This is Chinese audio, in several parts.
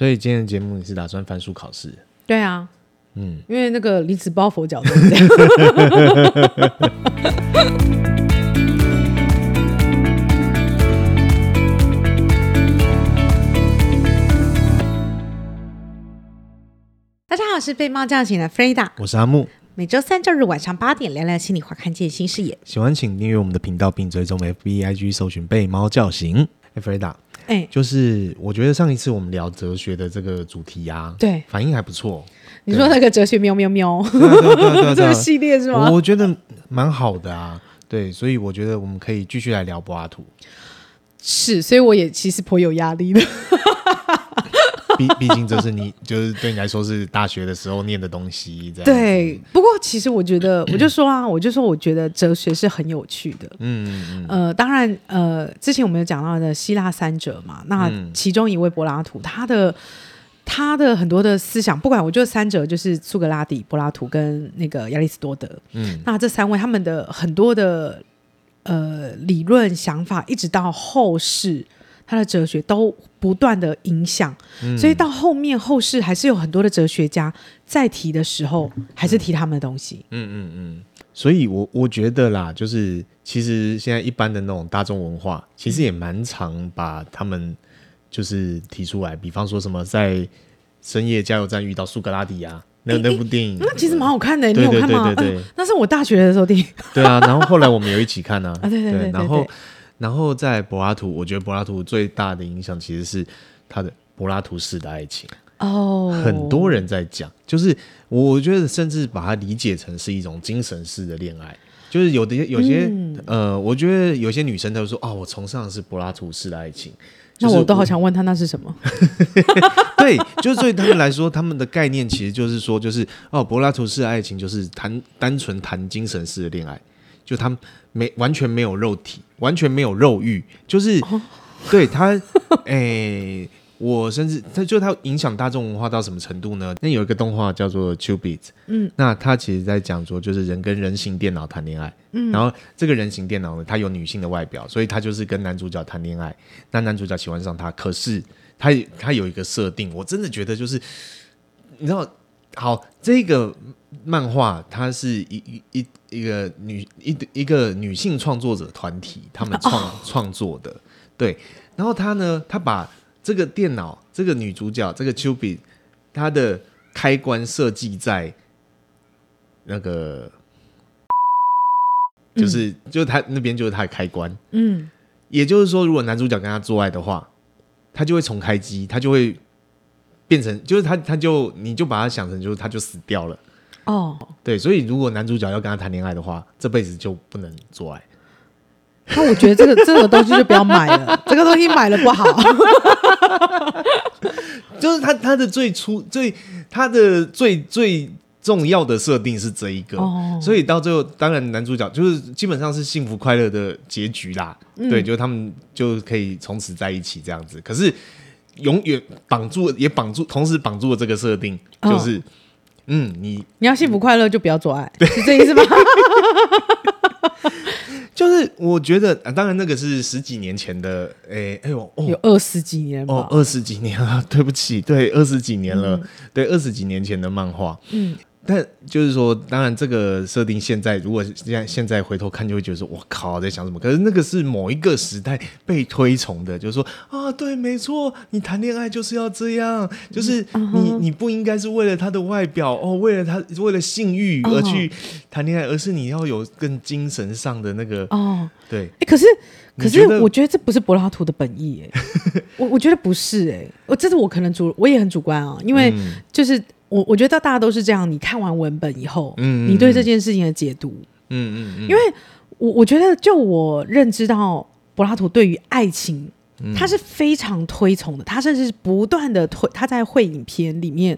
所以今天的节目你是打算翻书考试？对啊，嗯，因为那个离子包佛脚都是这样。大家好，我是被猫叫醒的 Freda，我是阿木。每周三、周日晚上八点，聊聊心里话，看见新视野。喜欢请订阅我们的频道，并追踪 FB IG，搜寻“被猫叫醒”。哎，Freda。哎，就是我觉得上一次我们聊哲学的这个主题啊，对，反应还不错。你说那个哲学喵喵喵，这个系列是吗？我觉得蛮好的啊，对，所以我觉得我们可以继续来聊柏拉图。是，所以我也其实颇有压力的。毕毕竟这是你，就是对你来说是大学的时候念的东西，这样。对，不过其实我觉得，我就说啊，我就说，我觉得哲学是很有趣的。嗯嗯呃，当然，呃，之前我们有讲到的希腊三哲嘛，那其中一位柏拉图，他的他的很多的思想，不管我觉得三哲就是苏格拉底、柏拉图跟那个亚里士多德。嗯，那这三位他们的很多的呃理论想法，一直到后世。他的哲学都不断的影响，嗯、所以到后面后世还是有很多的哲学家在提的时候，还是提他们的东西。嗯嗯嗯。所以我我觉得啦，就是其实现在一般的那种大众文化，其实也蛮常把他们就是提出来，比方说什么在深夜加油站遇到苏格拉底啊，那那部电影，那其实蛮好看的，你有看吗？对对那是我大学的时候电影。对啊，然后后来我们有一起看啊。啊，对对对，然后。然后在柏拉图，我觉得柏拉图最大的影响其实是他的柏拉图式的爱情哦，oh. 很多人在讲，就是我觉得甚至把它理解成是一种精神式的恋爱，就是有的有些、嗯、呃，我觉得有些女生都说哦，我崇尚的是柏拉图式的爱情，那我都好想问他那是什么？对，就是对他们来说，他们的概念其实就是说，就是哦，柏拉图式的爱情就是谈单纯谈精神式的恋爱。就他没完全没有肉体，完全没有肉欲，就是、哦、对他，哎、欸，我甚至他就他影响大众文化到什么程度呢？那有一个动画叫做《Qubit》，嗯，那他其实在讲说，就是人跟人形电脑谈恋爱，嗯，然后这个人形电脑呢，它有女性的外表，所以他就是跟男主角谈恋爱，那男主角喜欢上他，可是他他有一个设定，我真的觉得就是，你知道。好，这个漫画它是一一一一个女一一个女性创作者团体他们创、哦、创作的，对。然后他呢，他把这个电脑这个女主角这个 Qubit 它的开关设计在那个，就是、嗯、就是他那边就是他的开关，嗯。也就是说，如果男主角跟他做爱的话，他就会重开机，他就会。变成就是他，他就你就把他想成就是他就死掉了哦。Oh. 对，所以如果男主角要跟他谈恋爱的话，这辈子就不能做爱。那我觉得这个这个东西就不要买了，这个东西买了不好。就是他他的最初最他的最最重要的设定是这一个，oh. 所以到最后当然男主角就是基本上是幸福快乐的结局啦。嗯、对，就他们就可以从此在一起这样子。可是。永远绑住，也绑住，同时绑住了这个设定，就是，哦、嗯，你你要幸福快乐，就不要做爱，对。是这意思吗？就是我觉得，当然那个是十几年前的，哎、欸，哎呦，哦、有二十几年哦，二十几年了，对不起，对，二十几年了，嗯、对，二十几年前的漫画，嗯。但就是说，当然这个设定现在，如果现在现在回头看，就会觉得说，我靠，在想什么？可是那个是某一个时代被推崇的，就是说啊，对，没错，你谈恋爱就是要这样，就是你你不应该是为了他的外表哦，为了他为了性欲而去谈恋爱，而是你要有更精神上的那个哦，对。哎，可是可是我觉得这不是柏拉图的本意哎，我我觉得不是哎，我这是我可能主我也很主观啊，因为就是。我我觉得大家都是这样，你看完文本以后，嗯，你对这件事情的解读，嗯嗯嗯，因为我我觉得就我认知到柏拉图对于爱情，他是非常推崇的，他甚至是不断的推，他在会影片里面，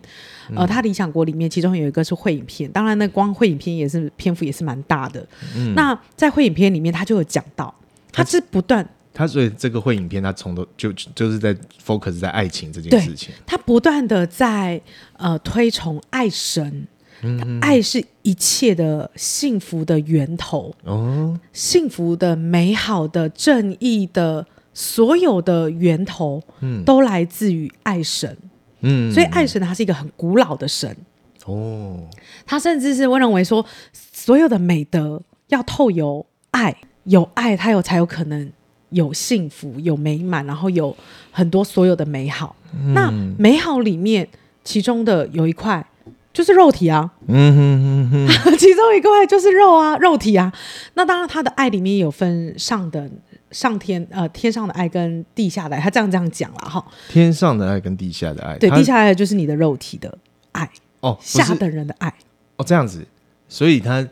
呃，他理想国里面，其中有一个是会影片，当然那光会影片也是篇幅也是蛮大的，嗯，那在会影片里面，他就有讲到，他是不断。他所以这个会影片，他从头就就是在 focus 在爱情这件事情。他不断的在呃推崇爱神，嗯，爱是一切的幸福的源头哦，幸福的、美好的、正义的，所有的源头，嗯，都来自于爱神。嗯，所以爱神他是一个很古老的神。哦，他甚至是会认为说，所有的美德要透由爱，有爱他有才有可能有幸福、有美满，然后有很多所有的美好。嗯、那美好里面，其中的有一块就是肉体啊，嗯哼哼哼，其中一块就是肉啊，肉体啊。那当然，他的爱里面有分上等。上天呃，天上的爱跟地下的爱，他这样这样讲了哈。天上的爱跟地下的爱，对，地下的爱就是你的肉体的爱哦，下等人的爱哦，这样子，所以他，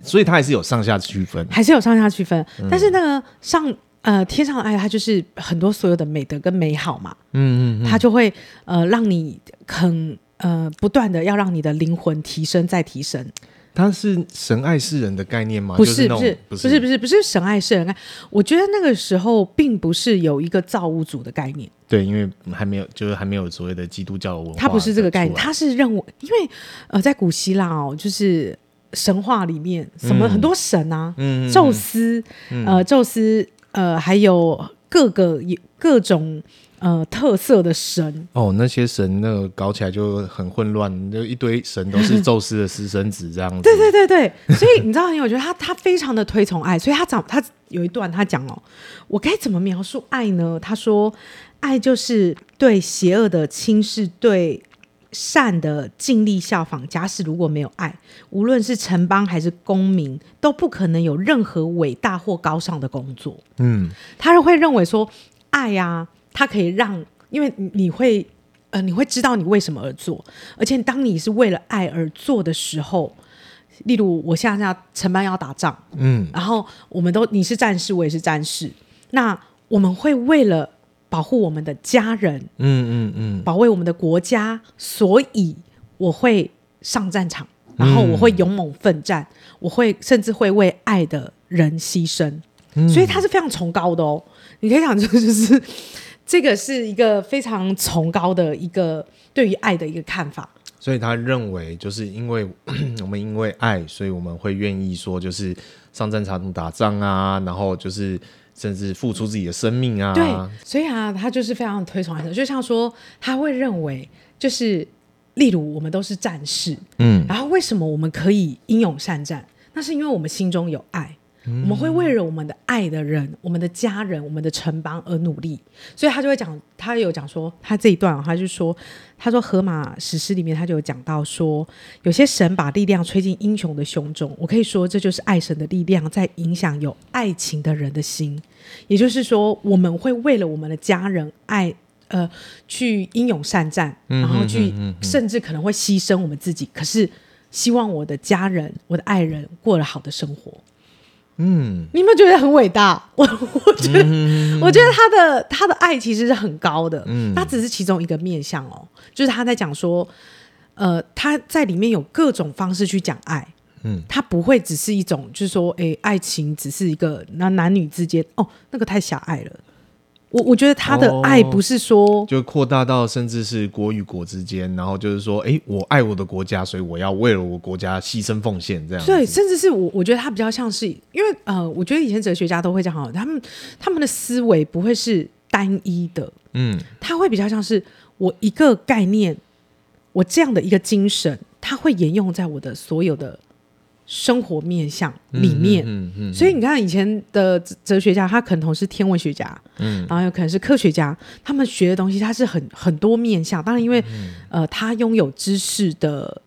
所以他还是有上下区分，还是有上下区分。嗯、但是那个上呃天上的爱，它就是很多所有的美德跟美好嘛，嗯嗯，它就会呃让你很呃不断的要让你的灵魂提升再提升。它是神爱世人的概念吗？不是，不是，不是，不是，不是神爱世人。我觉得那个时候并不是有一个造物主的概念。对，因为还没有，就是还没有所谓的基督教文化。它不是这个概念，它是认为，因为呃，在古希腊哦，就是神话里面，什么很多神啊，嗯，宙斯，呃，宙斯，呃，还有各个各种。呃，特色的神哦，那些神那个搞起来就很混乱，就一堆神都是宙斯的私生子这样子。对对对对，所以你知道，我觉得他他非常的推崇爱，所以他讲他有一段他讲哦，我该怎么描述爱呢？他说，爱就是对邪恶的轻视，对善的尽力效仿。假使如果没有爱，无论是城邦还是公民，都不可能有任何伟大或高尚的工作。嗯，他是会认为说，爱呀、啊。它可以让，因为你会，呃，你会知道你为什么而做，而且当你是为了爱而做的时候，例如我现在要城邦要打仗，嗯，然后我们都你是战士，我也是战士，那我们会为了保护我们的家人，嗯嗯嗯，保卫我们的国家，所以我会上战场，然后我会勇猛奋战，我会甚至会为爱的人牺牲，所以他是非常崇高的哦，你可以想这就是。这个是一个非常崇高的一个对于爱的一个看法，所以他认为就是因为 我们因为爱，所以我们会愿意说就是上战场打仗啊，然后就是甚至付出自己的生命啊。对，所以啊，他就是非常推崇就像说他会认为就是例如我们都是战士，嗯，然后为什么我们可以英勇善战？那是因为我们心中有爱。我们会为了我们的爱的人、我们的家人、我们的城邦而努力，所以他就会讲，他有讲说，他这一段，他就说，他说《荷马史诗》里面他就有讲到说，有些神把力量吹进英雄的胸中，我可以说这就是爱神的力量在影响有爱情的人的心，也就是说，我们会为了我们的家人爱，呃，去英勇善战，然后去甚至可能会牺牲我们自己，可是希望我的家人、我的爱人过了好的生活。嗯，你有没有觉得很伟大？我我觉得，嗯、我觉得他的他的爱其实是很高的。嗯，他只是其中一个面向哦，就是他在讲说，呃，他在里面有各种方式去讲爱。嗯，他不会只是一种，就是说，哎，爱情只是一个那男女之间哦，那个太狭隘了。我我觉得他的爱不是说、哦、就扩大到甚至是国与国之间，然后就是说，哎，我爱我的国家，所以我要为了我国家牺牲奉献这样。对，甚至是我我觉得他比较像是，因为呃，我觉得以前哲学家都会讲，他们他们的思维不会是单一的，嗯，他会比较像是我一个概念，我这样的一个精神，它会沿用在我的所有的。生活面向里面，嗯嗯嗯嗯、所以你看以前的哲学家，他可能同时是天文学家，嗯，然后有可能是科学家，他们学的东西他是很很多面向。当然，因为、嗯、呃，他拥有知识的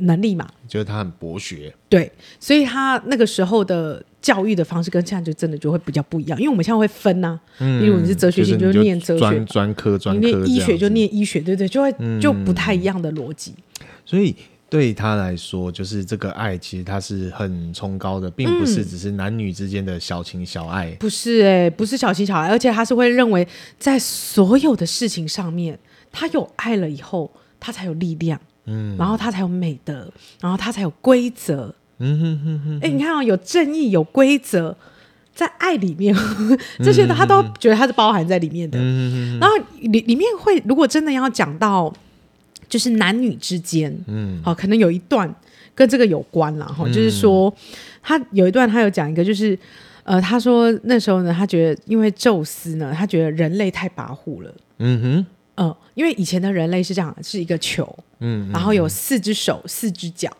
能力嘛，就是他很博学，对，所以他那个时候的教育的方式跟现在就真的就会比较不一样。因为我们现在会分呐、例如你是哲学系，就念哲学，专专科专科，你念医学就念医学，对对，就会就不太一样的逻辑，嗯、所以。对他来说，就是这个爱，其实他是很崇高的，并不是只是男女之间的小情小爱。嗯、不是哎、欸，不是小情小爱，而且他是会认为，在所有的事情上面，他有爱了以后，他才有力量，嗯，然后他才有美德，然后他才有规则，嗯哼哼哼。哎，你看啊、哦，有正义，有规则，在爱里面，这些他都觉得他是包含在里面的。嗯哼哼。然后里里面会，如果真的要讲到。就是男女之间，嗯，好，可能有一段跟这个有关了哈，嗯、就是说他有一段他有讲一个，就是呃，他说那时候呢，他觉得因为宙斯呢，他觉得人类太跋扈了，嗯哼，嗯、呃，因为以前的人类是这样，是一个球，嗯，然后有四只手、四只脚，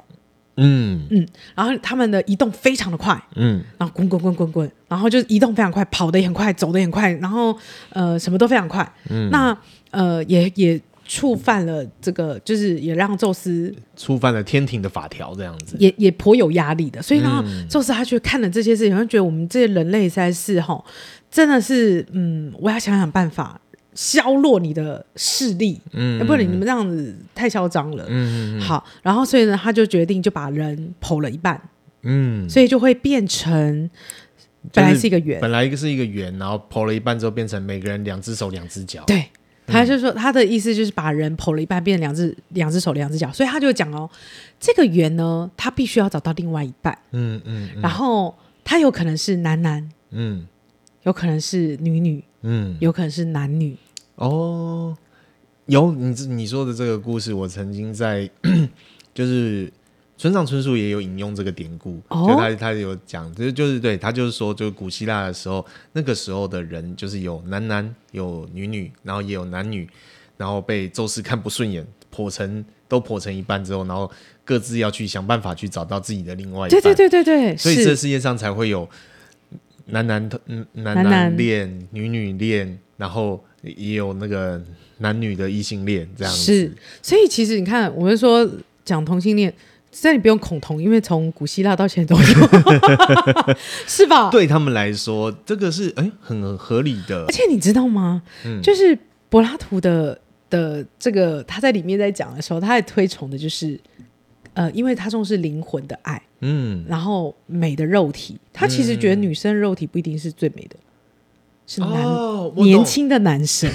嗯。嗯，然后他们的移动非常的快，嗯，然后滚滚滚滚滚，然后就移动非常快，跑得也很快，走得也很快，然后呃，什么都非常快，嗯，那呃，也也。触犯了这个，就是也让宙斯触犯了天庭的法条，这样子。也也颇有压力的。所以呢，嗯、宙斯他去看了这些事情，他觉得我们这些人类实在是哈，真的是嗯，我要想想办法削弱你的势力，嗯，不然你们这样子太嚣张了，嗯，好，然后所以呢，他就决定就把人剖了一半，嗯，所以就会变成本来是一个圆，本来一个是一个圆，然后剖了一半之后变成每个人两只手两只脚，对。他就说，他的意思就是把人剖了一半，变成两只两只手两只脚，所以他就讲哦，这个圆呢，他必须要找到另外一半，嗯嗯，嗯然后他有可能是男男，嗯，有可能是女女，嗯，有可能是男女。哦，有你你说的这个故事，我曾经在 就是。村上春树也有引用这个典故，哦、就他他有讲，就就是对他就是说，就古希腊的时候，那个时候的人就是有男男有女女，然后也有男女，然后被宙斯看不顺眼，剖成都剖成一半之后，然后各自要去想办法去找到自己的另外一半。对对对对对，所以这世界上才会有男男嗯男男恋女女恋，然后也有那个男女的异性恋这样子。是，所以其实你看，我们说讲同性恋。这你不用恐同，因为从古希腊到现在都有，是吧？对他们来说，这个是哎很合理的。而且你知道吗？嗯，就是柏拉图的的这个他在里面在讲的时候，他还推崇的就是呃，因为他重视灵魂的爱，嗯，然后美的肉体，他其实觉得女生肉体不一定是最美的。是男、哦、年轻的男生，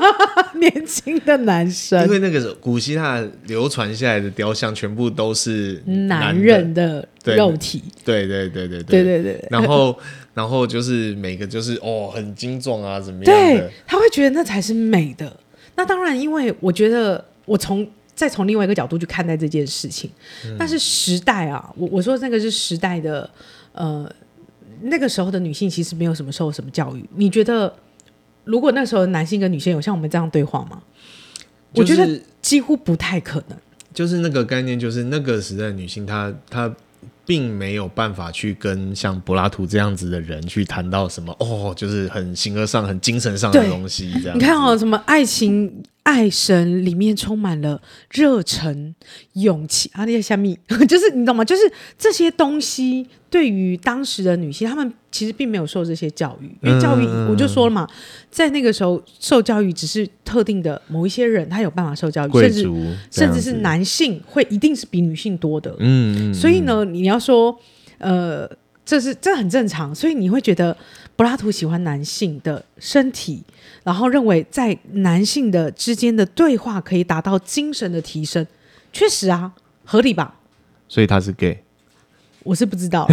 年轻的男生，因为那个古希腊流传下来的雕像全部都是男，男人的肉体，对对对对对。对对，然后 然后就是每个就是哦很精壮啊怎么样？对，他会觉得那才是美的。那当然，因为我觉得我从再从另外一个角度去看待这件事情，嗯、但是时代啊，我我说那个是时代的呃。那个时候的女性其实没有什么受什么教育，你觉得如果那时候男性跟女性有像我们这样对话吗？就是、我觉得几乎不太可能。就是那个概念，就是那个时代的女性她，她她并没有办法去跟像柏拉图这样子的人去谈到什么哦，就是很形而上、很精神上的东西。这样你看哦，什么爱情。爱神里面充满了热忱、勇气啊！那些虾米，就是你懂吗？就是这些东西对于当时的女性，她们其实并没有受这些教育，因为教育、嗯、我就说了嘛，在那个时候受教育只是特定的某一些人，他有办法受教育，甚至甚至是男性会一定是比女性多的。嗯，所以呢，你要说呃，这是这很正常，所以你会觉得。柏拉图喜欢男性的身体，然后认为在男性的之间的对话可以达到精神的提升，确实啊，合理吧？所以他是 gay，我是不知道，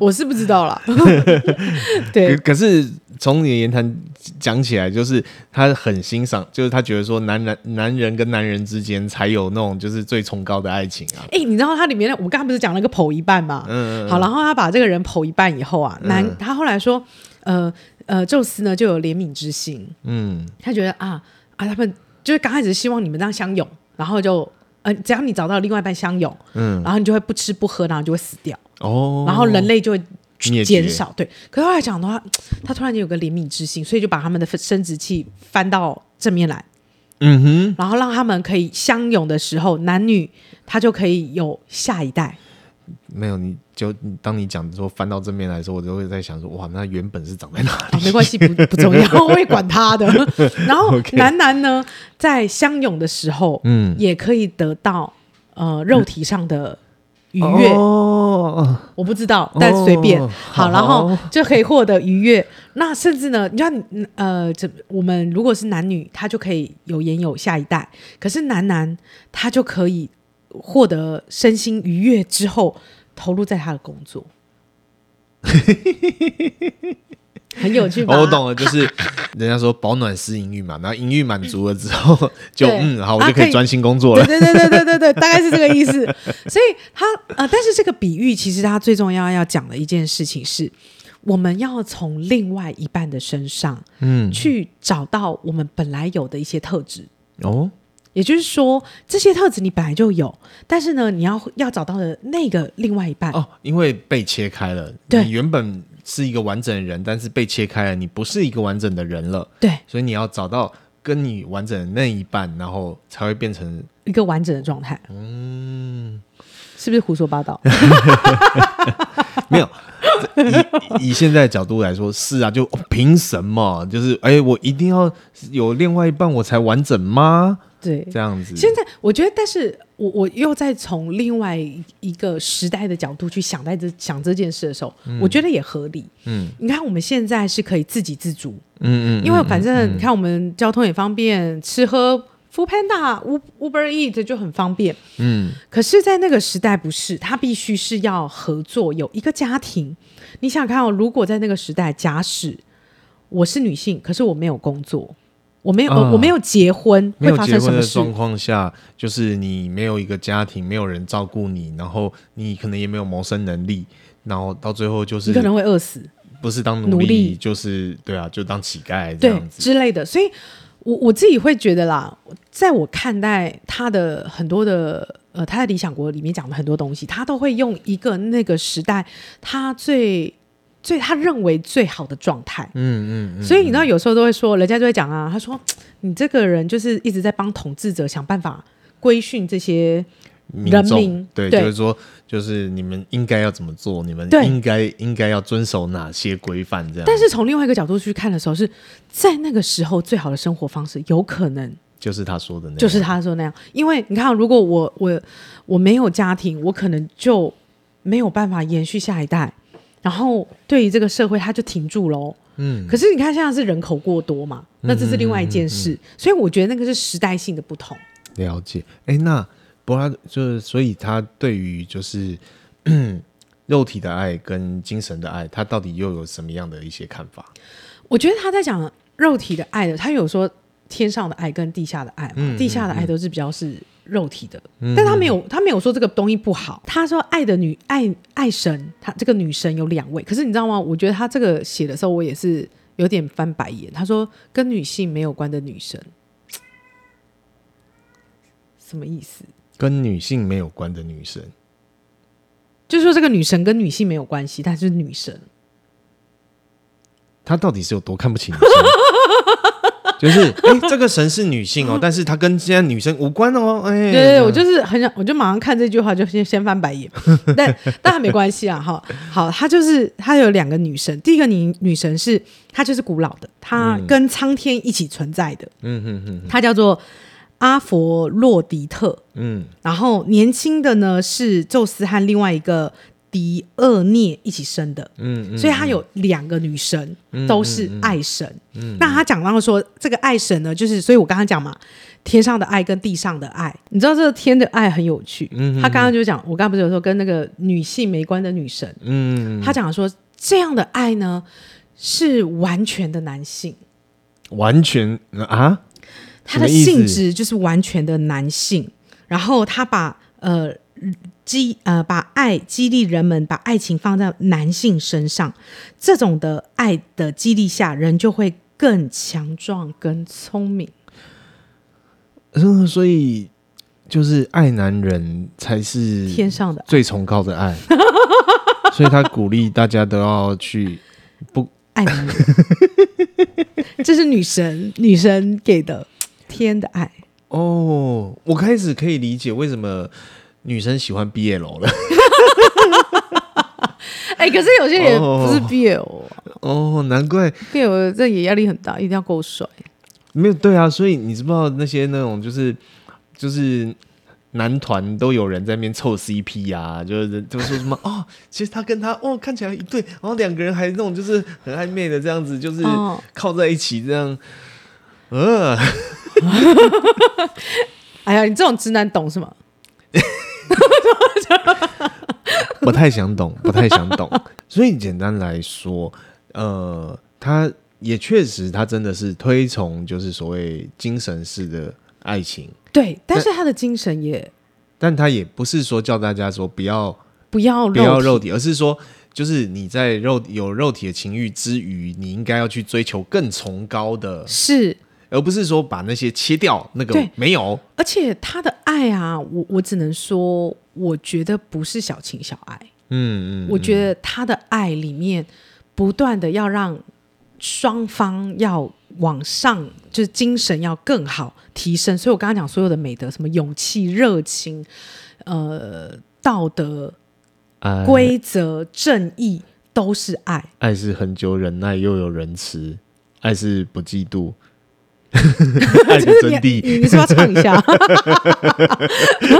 我是不知道了。对，可是。从你的言谈讲起来，就是他很欣赏，就是他觉得说，男人男人跟男人之间才有那种就是最崇高的爱情啊。哎、欸，你知道他里面，我刚刚不是讲了个剖一半嘛？嗯，嗯，好，然后他把这个人剖一半以后啊，男他后来说，呃呃，宙斯呢就有怜悯之心，嗯，他觉得啊啊，他们就是刚开始希望你们这样相拥，然后就呃，只要你找到另外一半相拥，嗯，然后你就会不吃不喝，然后就会死掉哦，然后人类就会。减少对，可是后来讲的话，他突然间有个怜悯之心，所以就把他们的生殖器翻到正面来，嗯哼，然后让他们可以相拥的时候，男女他就可以有下一代。没有，你就当你讲说翻到正面来的时候，我就会在想说，哇，那原本是长在哪里？哦、没关系，不不重要，我会管他的。然后男男呢，在相拥的时候，嗯，也可以得到呃肉体上的。愉悦，oh, 我不知道，但随便、oh, 好，然后就可以获得愉悦。那甚至呢，你像，呃，这我们如果是男女，他就可以有言有下一代；可是男男，他就可以获得身心愉悦之后，投入在他的工作。很有趣我懂了，就是人家说保暖思淫欲嘛，然后淫欲满足了之后，就嗯，好，我就可以专心工作了。对对对对对对，大概是这个意思。所以他呃，但是这个比喻其实他最重要要讲的一件事情是，我们要从另外一半的身上，嗯，去找到我们本来有的一些特质哦。也就是说，这些特质你本来就有，但是呢，你要要找到的那个另外一半哦，因为被切开了，对，你原本是一个完整的人，但是被切开了，你不是一个完整的人了，对，所以你要找到跟你完整的那一半，然后才会变成一个完整的状态。嗯，是不是胡说八道？没有。以以现在的角度来说，是啊，就凭什么？就是哎、欸，我一定要有另外一半我才完整吗？对，这样子。现在我觉得，但是我我又在从另外一个时代的角度去想在这想这件事的时候，嗯、我觉得也合理。嗯，你看我们现在是可以自给自足。嗯嗯，因为反正你看我们交通也方便，吃喝。Foodpanda、Uber Eat 就很方便，嗯，可是，在那个时代不是，他必须是要合作，有一个家庭。你想看哦，如果在那个时代，假使我是女性，可是我没有工作，我没有，呃、我没有结婚，没有结婚的？状况下，就是你没有一个家庭，没有人照顾你，然后你可能也没有谋生能力，然后到最后就是你可能会饿死，不是当奴隶，奴隶就是对啊，就当乞丐这样子之类的，所以。我我自己会觉得啦，在我看待他的很多的呃，他在理想国里面讲的很多东西，他都会用一个那个时代他最最他认为最好的状态。嗯嗯，嗯，所以你知道有时候都会说，人家就会讲啊，他说 你这个人就是一直在帮统治者想办法规训这些。人民对，对，就是说，就是你们应该要怎么做，你们应该应该要遵守哪些规范，这样。但是从另外一个角度去看的时候，是在那个时候最好的生活方式，有可能就是他说的那样，就是他说那样。因为你看，如果我我我没有家庭，我可能就没有办法延续下一代，然后对于这个社会，他就停住喽。嗯。可是你看，现在是人口过多嘛，那这是另外一件事。嗯嗯嗯嗯、所以我觉得那个是时代性的不同。了解。哎，那。柏拉就是，所以他对于就是 肉体的爱跟精神的爱，他到底又有什么样的一些看法？我觉得他在讲肉体的爱的，他有说天上的爱跟地下的爱嘛，嗯、地下的爱都是比较是肉体的，嗯、但他没有他没有说这个东西不好。他说爱的女爱爱神，他这个女神有两位，可是你知道吗？我觉得他这个写的时候，我也是有点翻白眼。他说跟女性没有关的女神，什么意思？跟女性没有关的女神，就是说这个女神跟女性没有关系，她是女神。她到底是有多看不起女生？就是哎、欸，这个神是女性哦，但是她跟现在女生无关哦。哎、欸，对对，对，我就是很想，我就马上看这句话就先先翻白眼。但但还没关系啊，哈，好，她就是她有两个女神，第一个女女神是她就是古老的，她跟苍天一起存在的。嗯嗯嗯，她叫做。阿佛洛狄特，嗯，然后年轻的呢是宙斯和另外一个狄俄涅一起生的，嗯，嗯，所以他有两个女神，嗯、都是爱神。嗯，嗯，那他讲到说，这个爱神呢，就是，所以我刚刚讲嘛，天上的爱跟地上的爱，你知道这个天的爱很有趣。嗯，他刚刚就讲，我刚刚不是有说跟那个女性没关的女神，嗯，他讲说这样的爱呢是完全的男性，完全啊。他的性质就是完全的男性，然后他把呃激呃把爱激励人们，把爱情放在男性身上，这种的爱的激励下，人就会更强壮、更聪明。嗯，所以就是爱男人才是天上的最崇高的爱，所以他鼓励大家都要去不爱男人，这是女神女神给的。天的爱哦，我开始可以理解为什么女生喜欢 BL 了。哎、欸，可是有些人不是 BL 哦，哦，难怪 BL 这也压力很大，一定要够帅。没有对啊，所以你知不知道那些那种就是就是男团都有人在那边凑 CP 啊，就是就说什么 哦，其实他跟他哦看起来一对，然后两个人还那种就是很暧昧的这样子，就是靠在一起这样，呃。哎呀，你这种直男懂是吗？不太想懂，不太想懂。所以简单来说，呃，他也确实，他真的是推崇就是所谓精神式的爱情。对，但是他的精神也，但他也不是说叫大家说不要不要不要肉体，而是说。就是你在肉有肉体的情欲之余，你应该要去追求更崇高的，是，而不是说把那些切掉。那个没有，而且他的爱啊，我我只能说，我觉得不是小情小爱。嗯嗯，我觉得他的爱里面不断的要让双方要往上，就是精神要更好提升。所以我刚刚讲所有的美德，什么勇气、热情，呃，道德、呃、规则、正义，都是爱。爱是恒久忍耐，又有仁慈；爱是不嫉妒。爱的真谛，你是不是要唱一下？所以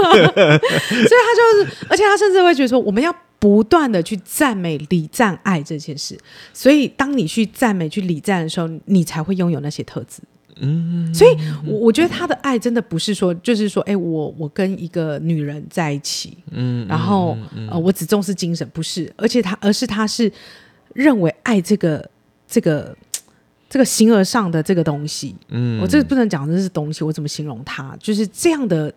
他就是，而且他甚至会觉得说，我们要不断的去赞美、礼赞爱这件事。所以，当你去赞美、去礼赞的时候，你才会拥有那些特质。嗯，所以我我觉得他的爱真的不是说，就是说，哎，我我跟一个女人在一起，嗯，然后呃，我只重视精神，不是，而且他，而是他是认为爱这个这个。这个形而上的这个东西，嗯，我这个不能讲这是东西，我怎么形容它？就是这样的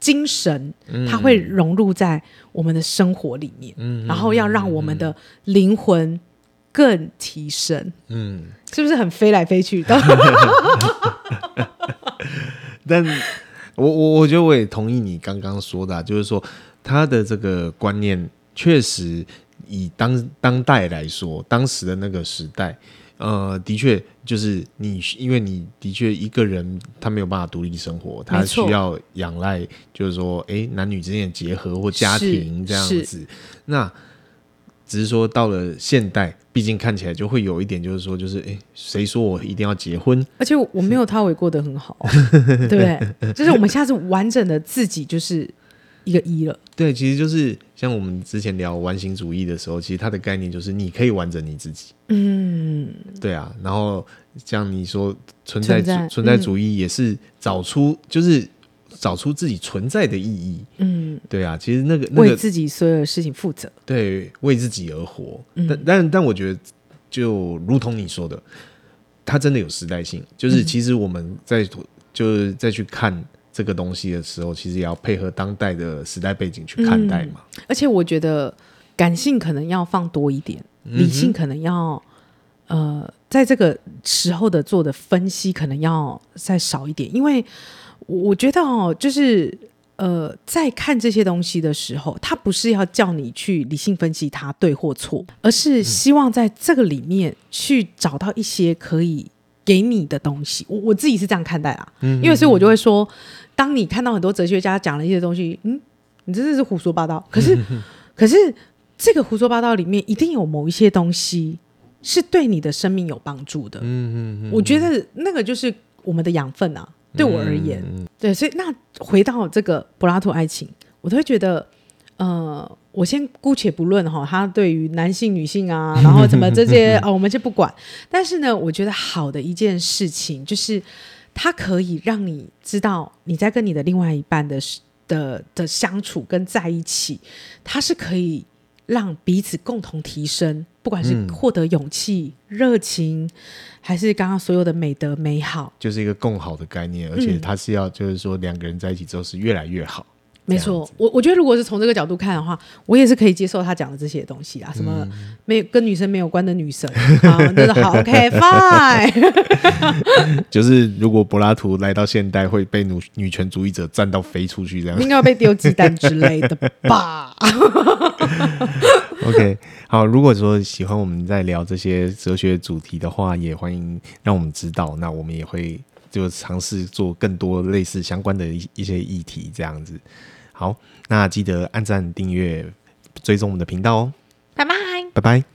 精神，它会融入在我们的生活里面，嗯，然后要让我们的灵魂更提升，嗯，是不是很飞来飞去的？但我我我觉得我也同意你刚刚说的啊，就是说他的这个观念确实以当当代来说，当时的那个时代。呃，的确，就是你，因为你的确一个人，他没有办法独立生活，他需要仰赖，就是说，哎，男女之间的结合或家庭这样子。那只是说到了现代，毕竟看起来就会有一点，就是说，就是哎，谁说我一定要结婚？而且我没有他，我也过得很好，对 不对？就是我们现在是完整的自己，就是。一个一了，对，其实就是像我们之前聊完形主义的时候，其实它的概念就是你可以完整你自己，嗯，对啊，然后像你说存在存在，主义也是找出、嗯、就是找出自己存在的意义，嗯，对啊，其实那个、那个、为自己所有的事情负责，对，为自己而活，嗯、但但但我觉得就如同你说的，它真的有时代性，就是其实我们在、嗯、就是再去看。这个东西的时候，其实也要配合当代的时代背景去看待嘛。嗯、而且我觉得感性可能要放多一点，嗯、理性可能要呃，在这个时候的做的分析可能要再少一点。因为我觉得哦，就是呃，在看这些东西的时候，他不是要叫你去理性分析它对或错，而是希望在这个里面去找到一些可以给你的东西。我我自己是这样看待啊，嗯、因为所以我就会说。当你看到很多哲学家讲了一些东西，嗯，你真的是胡说八道。可是，可是这个胡说八道里面一定有某一些东西是对你的生命有帮助的。嗯嗯嗯，我觉得那个就是我们的养分啊。对我而言，嗯、对，所以那回到这个柏拉图爱情，我都会觉得，呃，我先姑且不论哈，他对于男性、女性啊，然后怎么这些哦，我们就不管。但是呢，我觉得好的一件事情就是。它可以让你知道你在跟你的另外一半的的的相处跟在一起，它是可以让彼此共同提升，不管是获得勇气、嗯、热情，还是刚刚所有的美德美好，就是一个共好的概念，而且它是要就是说两个人在一起之后是越来越好。没错，我我觉得如果是从这个角度看的话，我也是可以接受他讲的这些东西啊，什么没有跟女生没有关的女神，好，真的好，OK fine。就是如果柏拉图来到现代，会被女女权主义者站到飞出去，这样应该要被丢鸡蛋之类的吧？OK，好，如果说喜欢我们在聊这些哲学主题的话，也欢迎让我们知道，那我们也会就尝试做更多类似相关的一一些议题，这样子。好，那记得按赞、订阅、追踪我们的频道哦。拜拜，拜拜。